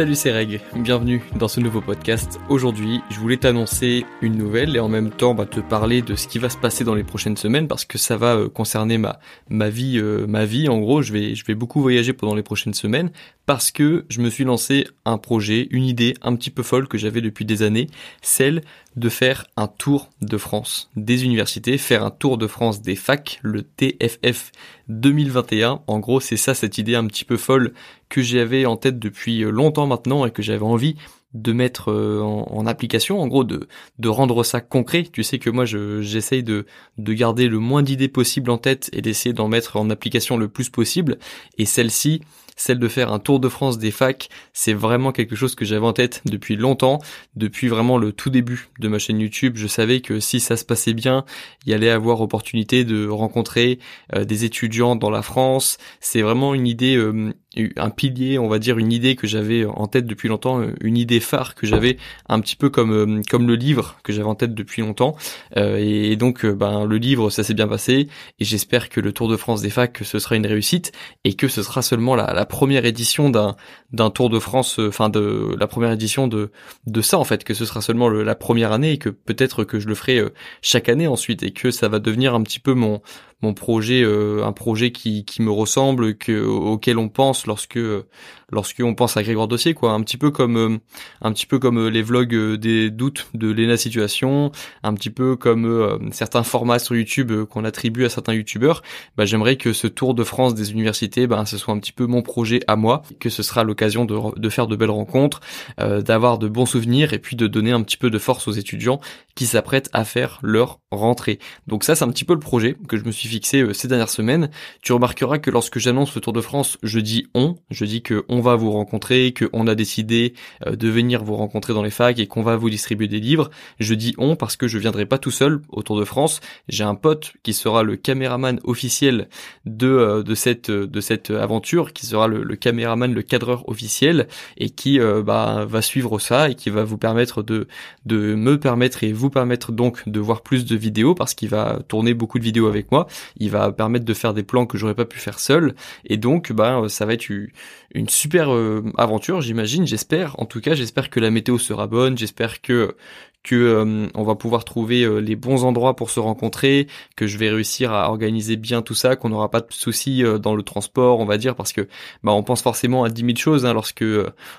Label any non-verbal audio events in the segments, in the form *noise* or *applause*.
Salut c'est Reg, bienvenue dans ce nouveau podcast. Aujourd'hui, je voulais t'annoncer une nouvelle et en même temps bah, te parler de ce qui va se passer dans les prochaines semaines parce que ça va euh, concerner ma ma vie euh, ma vie. En gros, je vais je vais beaucoup voyager pendant les prochaines semaines parce que je me suis lancé un projet, une idée un petit peu folle que j'avais depuis des années, celle de faire un tour de France des universités, faire un tour de France des facs, le TFF 2021. En gros, c'est ça cette idée un petit peu folle que j'avais en tête depuis longtemps maintenant et que j'avais envie de mettre euh, en, application, en gros de, rendre ça concret. Tu sais que moi je, j'essaye de, de garder le moins d'idées possible en tête et d'essayer d'en mettre en application le plus possible. Et celle-ci, celle de faire un tour de France des facs, c'est vraiment quelque chose que j'avais en tête depuis longtemps, depuis vraiment le tout début de ma chaîne YouTube. Je savais que si ça se passait bien, il y allait avoir opportunité de rencontrer euh, des étudiants dans la France. C'est vraiment une idée euh, un pilier, on va dire une idée que j'avais en tête depuis longtemps, euh, une idée phare que j'avais un petit peu comme euh, comme le livre que j'avais en tête depuis longtemps. Euh, et, donc ben le livre ça s'est bien passé et j'espère que le Tour de France des facs ce sera une réussite et que ce sera seulement la, la première édition d'un d'un Tour de France, enfin de la première édition de de ça en fait, que ce sera seulement la première année et que peut-être que je le ferai chaque année ensuite et que ça va devenir un petit peu mon mon projet, euh, un projet qui, qui me ressemble, que, auquel on pense lorsque lorsqu'on pense à Grégoire Dossier, quoi. Un petit peu comme euh, un petit peu comme euh, les vlogs des doutes de Lena Situation, un petit peu comme certains formats sur YouTube qu'on attribue à certains YouTubeurs. Bah, j'aimerais que ce tour de France des universités, bah, ce soit un petit peu mon projet à moi, que ce sera l'occasion de faire de belles rencontres, d'avoir de bons souvenirs et puis de donner un petit peu de force aux étudiants qui s'apprêtent à faire leur rentrée. Donc ça, c'est un petit peu le projet que je me suis fixé euh, ces dernières semaines. Tu remarqueras que lorsque j'annonce le Tour de France, je dis on, je dis que on va vous rencontrer, que on a décidé euh, de venir vous rencontrer dans les facs et qu'on va vous distribuer des livres. Je dis on parce que je viendrai pas tout seul au Tour de France. J'ai un pote qui sera le caméraman officiel de euh, de cette de cette aventure, qui sera le, le caméraman, le cadreur officiel et qui bah, va suivre ça et qui va vous permettre de de me permettre et vous permettre donc de voir plus de vidéos parce qu'il va tourner beaucoup de vidéos avec moi. Il va permettre de faire des plans que j'aurais pas pu faire seul. Et donc, bah, ça va être une super euh, aventure, j'imagine, j'espère. En tout cas, j'espère que la météo sera bonne. J'espère que que euh, on va pouvoir trouver euh, les bons endroits pour se rencontrer, que je vais réussir à organiser bien tout ça, qu'on n'aura pas de soucis euh, dans le transport, on va dire, parce que bah on pense forcément à 10 000 choses hein, lorsque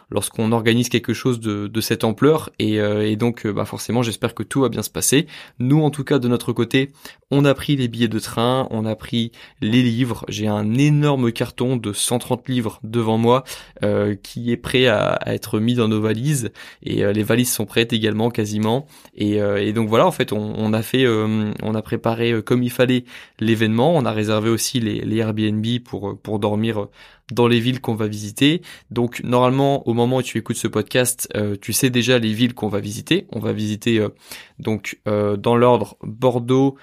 lorsqu'on organise quelque chose de, de cette ampleur et, donc bah forcément j'espère que tout va bien se passer. Nous en tout cas de notre côté, on a pris les billets de train, on a pris les livres. J'ai un énorme carton de 130 livres devant moi qui est prêt à, être mis dans nos valises et les valises sont prêtes également quasiment euh, et, donc voilà, en fait, on, a fait, euh, on a préparé euh, comme il fallait l'événement. On a réservé aussi les, Airbnb pour pour dormir dans les villes qu'on va visiter. Donc normalement, au moment où tu écoutes ce podcast, tu sais déjà les villes qu'on va visiter. On va visiter donc dans l'ordre Bordeaux,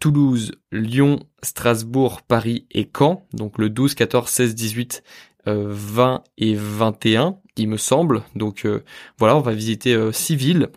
Toulouse, Lyon, Strasbourg, Paris et Caen. Donc le 12, 14, 16, 18, 20 et 21, il me semble. Donc voilà, on va visiter six villes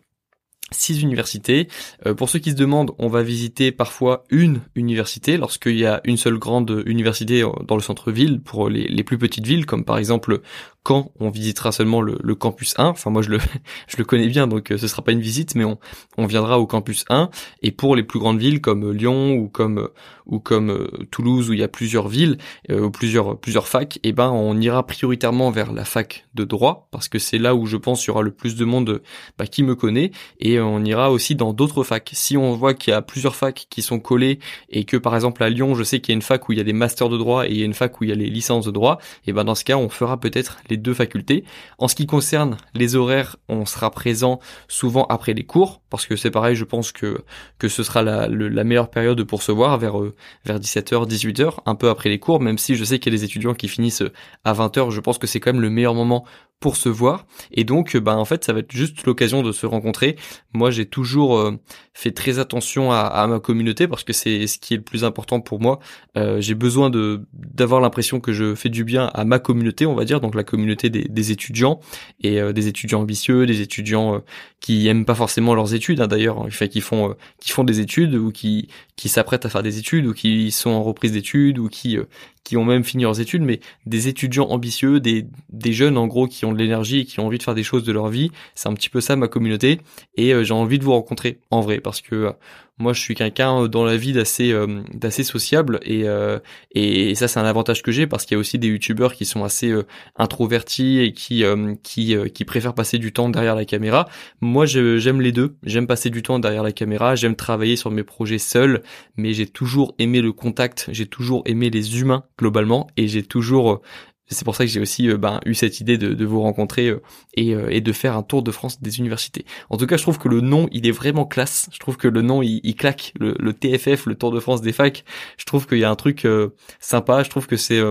six universités. Euh, pour ceux qui se demandent, on va visiter parfois une université lorsqu'il y a une seule grande université euh, dans le centre-ville pour les, les, plus petites villes, comme par exemple quand on visitera seulement le, le, campus 1. Enfin moi je le *laughs* je le connais bien donc euh, ce sera pas une visite mais on on viendra au campus 1 et pour les plus grandes villes comme Lyon ou comme ou comme Toulouse où il y a plusieurs villes ou plusieurs plusieurs facs eh ben on ira prioritairement vers la fac de droit parce que c'est là où je pense il y aura le plus de monde bah, qui me connaît et on ira aussi dans d'autres facs. Si on voit qu'il y a plusieurs facs qui sont collés et que par exemple à Lyon, je sais qu'il y a une fac où il y a des masters de droit et il y a une fac où il y a les licences de droit, et ben dans ce cas, on fera peut-être les deux facultés. En ce qui concerne les horaires, on sera présent souvent après les cours parce que c'est pareil, je pense que ce sera la, la meilleure période pour se voir vers euh, vers 17h, 18h, un peu après les cours, même si je sais qu'il y a des étudiants qui finissent à 20h, je pense que c'est quand même le meilleur moment pour se voir. Et donc bah en fait ça va être juste l'occasion de se rencontrer. Moi j'ai toujours euh, fait très attention à, ma communauté parce que c'est ce qui est le plus important pour moi. Euh, j'ai besoin de d'avoir l'impression que je fais du bien à ma communauté on va dire donc la communauté des, étudiants et euh, des étudiants ambitieux des étudiants qui aiment pas forcément leurs études hein, d'ailleurs fait qui font qui font des études ou qui qui s'apprêtent à faire des études ou qui sont en reprise d'études ou qui qui ont même fini leurs études, mais des étudiants ambitieux, des, des jeunes en gros qui ont de l'énergie et qui ont envie de faire des choses de leur vie. C'est un petit peu ça ma communauté et j'ai envie de vous rencontrer en vrai parce que moi, je suis quelqu'un euh, dans la vie d'assez euh, sociable et euh, et ça c'est un avantage que j'ai parce qu'il y a aussi des youtubeurs qui sont assez introvertis et qui qui qui préfèrent passer du temps derrière la caméra. Moi, j'aime les deux. J'aime passer du temps derrière la caméra, j'aime travailler sur mes projets seul, mais j'ai toujours aimé le contact, j'ai toujours aimé les humains globalement et j'ai toujours c'est pour ça que j'ai aussi euh, ben, eu cette idée de, vous rencontrer euh, et, euh, et, de faire un tour de France des universités. En tout cas, je trouve que le nom, il est vraiment classe. Je trouve que le nom, il, claque. Le, le, TFF, le Tour de France des facs, je trouve qu'il y a un truc sympa. Je trouve que c'est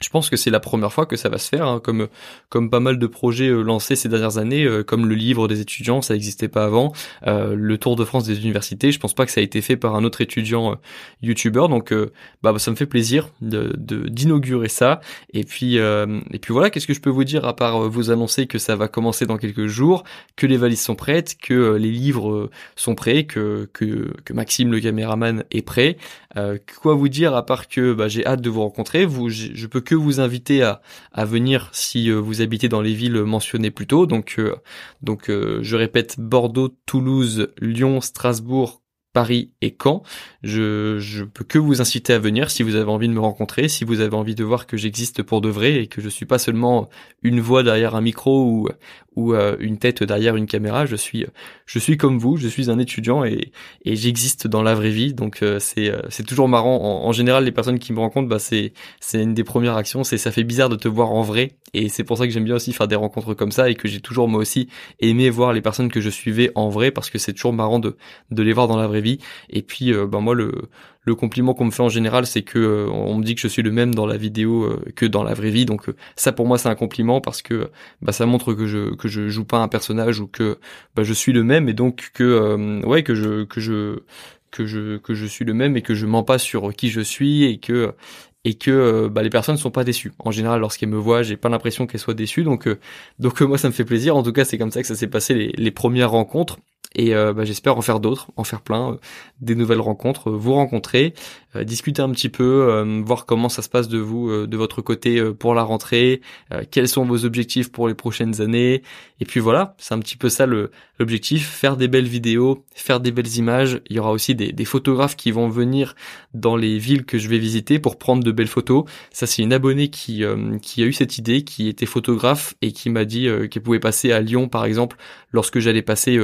je pense que c'est la première fois que ça va se faire, hein, comme comme pas mal de projets euh, lancés ces dernières années, euh, comme le livre des étudiants, ça n'existait pas avant, euh, le Tour de France des universités, je pense pas que ça a été fait par un autre étudiant youtubeur, donc bah, ça me fait plaisir de d'inaugurer ça. Et puis et puis voilà, qu'est-ce que je peux vous dire à part vous annoncer que ça va commencer dans quelques jours, que les valises sont prêtes, que les livres sont prêts, que que que Maxime le caméraman est prêt. quoi vous dire à part que bah, j'ai hâte de vous rencontrer, vous je peux que vous inviter à, venir si euh, vous habitez dans les villes mentionnées plus tôt. Donc, euh, euh, je répète, Bordeaux, Toulouse, Lyon, Strasbourg, Paris et Caen. Je, je peux que vous inciter à venir si vous avez envie de me rencontrer, si vous avez envie de voir que j'existe pour de vrai et que je suis pas seulement une voix derrière un micro ou, ou euh, une tête derrière une caméra. Je suis, je suis comme vous, je suis un étudiant et, et j'existe dans la vraie vie. Donc euh, c'est, euh, c'est toujours marrant. En, général, les personnes qui me rencontrent, bah c'est, c'est une des premières actions. C'est ça fait bizarre de te voir en vrai et c'est pour ça que j'aime bien aussi faire des rencontres comme ça et que j'ai toujours moi aussi aimé voir les personnes que je suivais en vrai parce que c'est toujours marrant de, de les voir dans la vraie vie. Et puis, bah moi le le compliment qu'on me fait en général, c'est que euh, on me dit que je suis le même dans la vidéo euh, que dans la vraie vie. Donc euh, ça pour moi c'est un compliment parce que bah, ça montre que je que je joue pas un personnage ou que bah, je suis le même et donc que ouais que je que je que je que je suis le même et que je mens pas sur qui je suis et que et que bah, les personnes ne sont pas déçues. En général, lorsqu'elles me voient, j'ai pas l'impression qu'elles soient déçues, donc donc moi ça me fait plaisir. En tout cas, c'est comme ça que ça s'est passé les, les premières rencontres. Et euh, bah, j'espère en faire d'autres, en faire plein, euh, des nouvelles rencontres, euh, vous rencontrer, discuter un petit peu, voir comment ça se passe de vous, de votre côté pour la rentrée, quels sont vos objectifs pour les prochaines années. Et puis voilà, c'est un petit peu ça l'objectif, faire des belles vidéos, faire des belles images. Il y aura aussi des, des, photographes qui vont venir dans les villes que je vais visiter pour prendre de belles photos. Ça c'est une abonnée qui, qui a eu cette idée, qui était photographe et qui m'a dit qu'elle pouvait passer à Lyon par exemple lorsque j'allais passer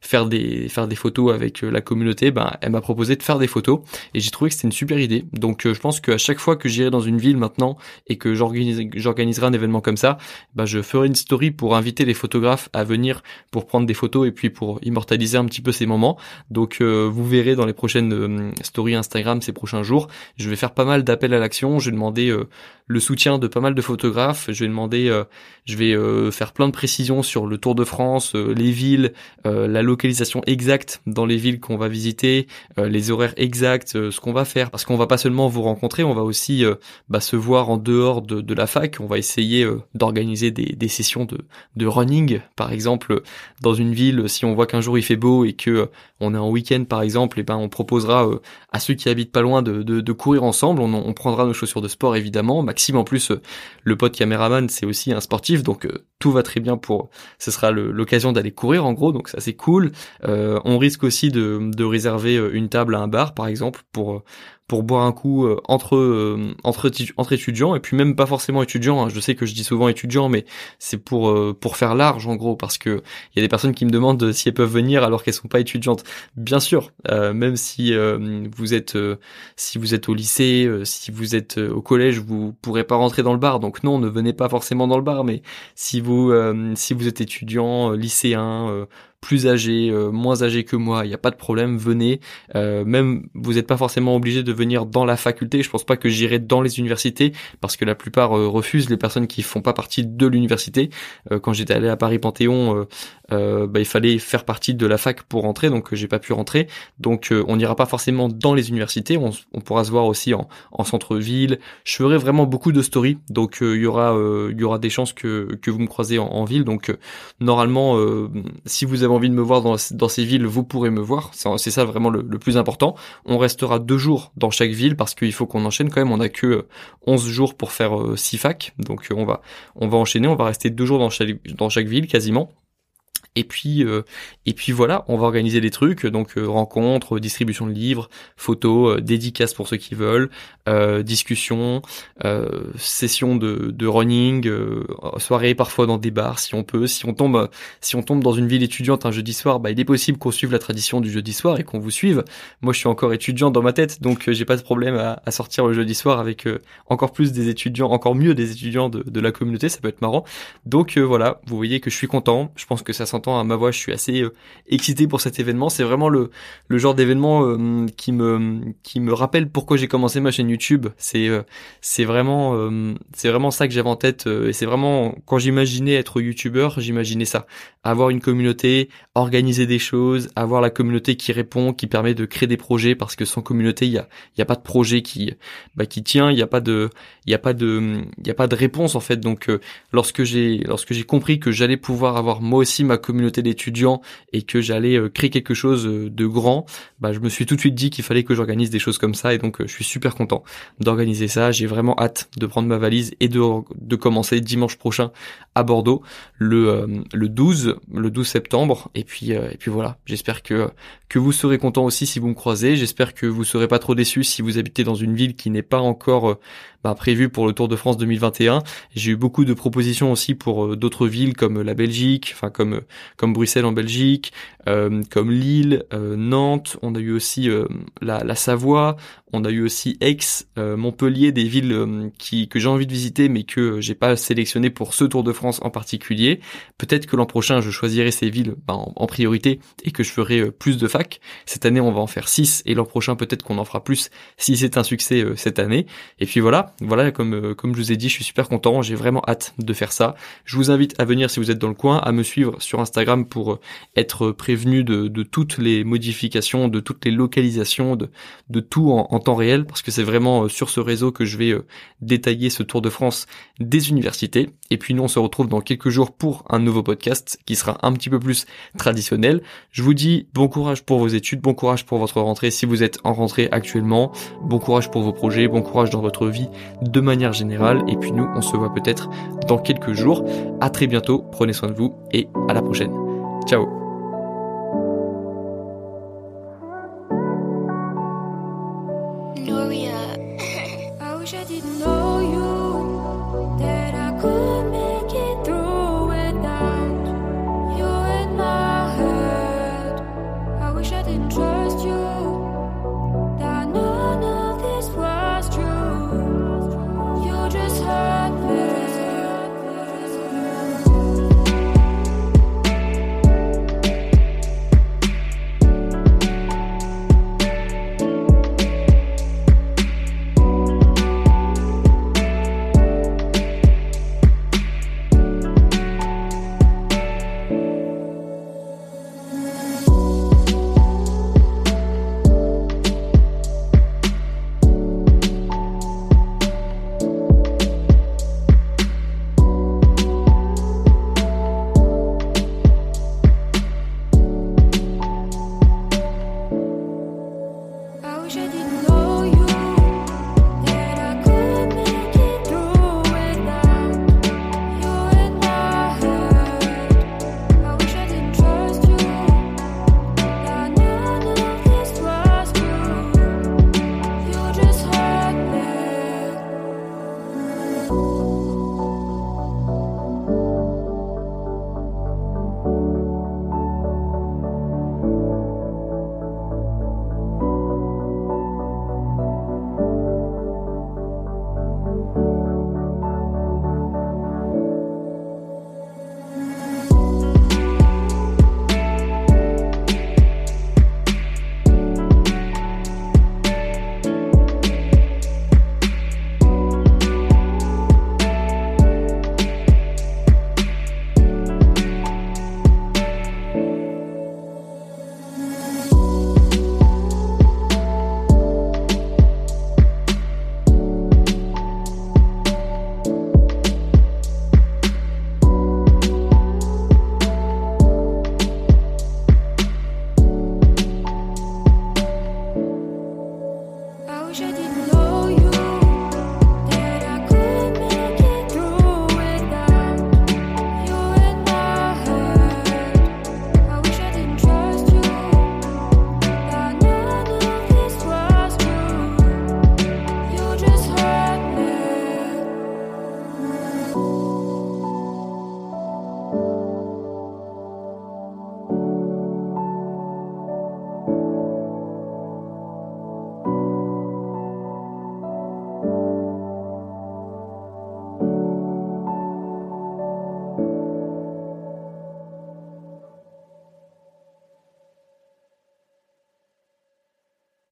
faire des faire des photos avec euh, la communauté, ben elle m'a proposé de faire des photos et j'ai trouvé que c'était une super idée. Donc euh, je pense qu'à chaque fois que j'irai dans une ville maintenant et que j'organiserai un événement comme ça, ben je ferai une story pour inviter les photographes à venir pour prendre des photos et puis pour immortaliser un petit peu ces moments. Donc euh, vous verrez dans les prochaines stories Instagram ces prochains jours, je vais faire pas mal d'appels à Je vais demander le soutien de pas mal de photographes. Je vais demander, je vais faire plein de précisions sur le Tour de France, les villes, la localisation exacte dans les villes qu'on va visiter, euh, les horaires exacts, euh, ce qu'on va faire. Parce qu'on va pas seulement vous rencontrer, on va aussi euh, bah, se voir en dehors de, de, la fac. On va essayer d'organiser des, des, sessions de, de running, par exemple, dans une ville. Si on voit qu'un jour il fait beau et que on est en week-end, par exemple, et eh ben on proposera à ceux qui habitent pas loin de, de, de courir ensemble. On, on, prendra nos chaussures de sport évidemment. Maxime en plus, le pote caméraman, c'est aussi un sportif, donc tout va très bien pour. Ce sera l'occasion d'aller courir en gros, donc ça c'est cool. Euh, on risque aussi de, de, réserver euh, une table à un bar, par exemple, pour euh, pour boire un coup entre entre entre étudiants et puis même pas forcément étudiants. Hein. Je sais que je dis souvent étudiants, mais c'est pour pour faire large en gros, parce que il y a des personnes qui me demandent si elles peuvent venir alors qu'elles sont pas étudiantes. Bien sûr, même si vous êtes si vous êtes au lycée, si vous êtes au collège, vous pourrez pas rentrer dans le bar. Donc non, ne venez pas forcément dans le bar. Mais si vous si vous êtes étudiant, lycéen plus âgé, euh, moins âgé que moi, il n'y a pas de problème, venez. Euh, même vous n'êtes pas forcément obligé de venir dans la faculté. Je pense pas que j'irai dans les universités parce que la plupart euh, refusent les personnes qui font pas partie de l'université. quand j'étais allé à Paris Panthéon, bah, il fallait faire partie de la fac pour rentrer, donc j'ai pas pu rentrer. Donc on n'ira pas forcément dans les universités. On, pourra se voir aussi en, en centre-ville. Je ferai vraiment beaucoup de stories, donc il y aura des chances que que vous me croisez en, en ville. Donc normalement, si vous avez envie de me voir dans, ces villes, vous pourrez me voir. C'est ça vraiment le, plus important. On restera deux jours dans chaque ville parce qu'il faut qu'on enchaîne quand même. On a que 11 jours pour faire 6 facs. Donc on va on va enchaîner. On va rester deux jours dans chaque ville quasiment. Et puis, euh, et puis voilà, on va organiser des trucs, donc euh, rencontres, distribution de livres, photos, euh, dédicaces pour ceux qui veulent, euh, discussions, sessions de, de running, soirées parfois dans des bars si on peut. Si on tombe, si on tombe dans une ville étudiante un jeudi soir, bah il est possible qu'on suive la tradition du jeudi soir et qu'on vous suive. Moi, je suis encore étudiant dans ma tête, donc j'ai pas de problème à, à, sortir le jeudi soir avec encore plus des étudiants, encore mieux des étudiants de, de la communauté. Ça peut être marrant. Donc voilà, vous voyez que je suis content. Je pense que ça s'entend à ma voix, je suis assez euh, excité pour cet événement. C'est vraiment le, le genre d'événement euh, qui me qui me rappelle pourquoi j'ai commencé ma chaîne YouTube. C'est euh, c'est vraiment c'est vraiment ça que j'avais en tête et c'est vraiment quand j'imaginais être youtubeur, j'imaginais ça, avoir une communauté, organiser des choses, avoir la communauté qui répond, qui permet de créer des projets parce que sans communauté, il y a y a pas de projet qui bah, qui tient, il y a pas de il y a pas de il y a pas de réponse en fait. Donc lorsque j'ai lorsque j'ai compris que j'allais pouvoir avoir moi aussi ma communauté d'étudiants et que j'allais euh, créer quelque chose euh, de grand, bah je me suis tout de suite dit qu'il fallait que j'organise des choses comme ça et donc euh, je suis super content d'organiser ça. J'ai vraiment hâte de prendre ma valise et de, de commencer dimanche prochain à Bordeaux le le 12 le 12 septembre et puis et puis voilà. J'espère que que vous serez content aussi si vous me croisez. J'espère que vous serez pas trop déçus si vous habitez dans une ville qui n'est pas encore bah, prévu pour le Tour de France 2021. J'ai eu beaucoup de propositions aussi pour d'autres villes comme la Belgique, enfin comme comme Bruxelles en Belgique, euh, comme Lille, euh, Nantes, on a eu aussi euh, la, la, Savoie, on a eu aussi Aix, Montpellier, des villes qui que j'ai envie de visiter mais que j'ai pas sélectionné pour ce Tour de France en particulier. Peut-être que l'an prochain je choisirai ces villes bah, en, priorité et que je ferai plus de facs. Cette année on va en faire 6 et l'an prochain peut-être qu'on en fera plus si c'est un succès cette année. Et puis voilà, voilà comme comme je vous ai dit, je suis super content, j'ai vraiment hâte de faire ça. Je vous invite à venir si vous êtes dans le coin, à me suivre sur Instagram pour être prêt venu de, toutes les modifications, de toutes les localisations, de, de tout en, temps réel, parce que c'est vraiment euh, sur ce réseau que je vais euh, détailler ce Tour de France des universités. Et puis nous, on se retrouve dans quelques jours pour un nouveau podcast qui sera un petit peu plus traditionnel. Je vous dis bon courage pour vos études, bon courage pour votre rentrée si vous êtes en rentrée actuellement, bon courage pour vos projets, bon courage dans votre vie de manière générale. Et puis nous, on se voit peut-être dans quelques jours. À très bientôt, prenez soin de vous et à la prochaine. Ciao Gloria. *laughs* I wish I didn't know.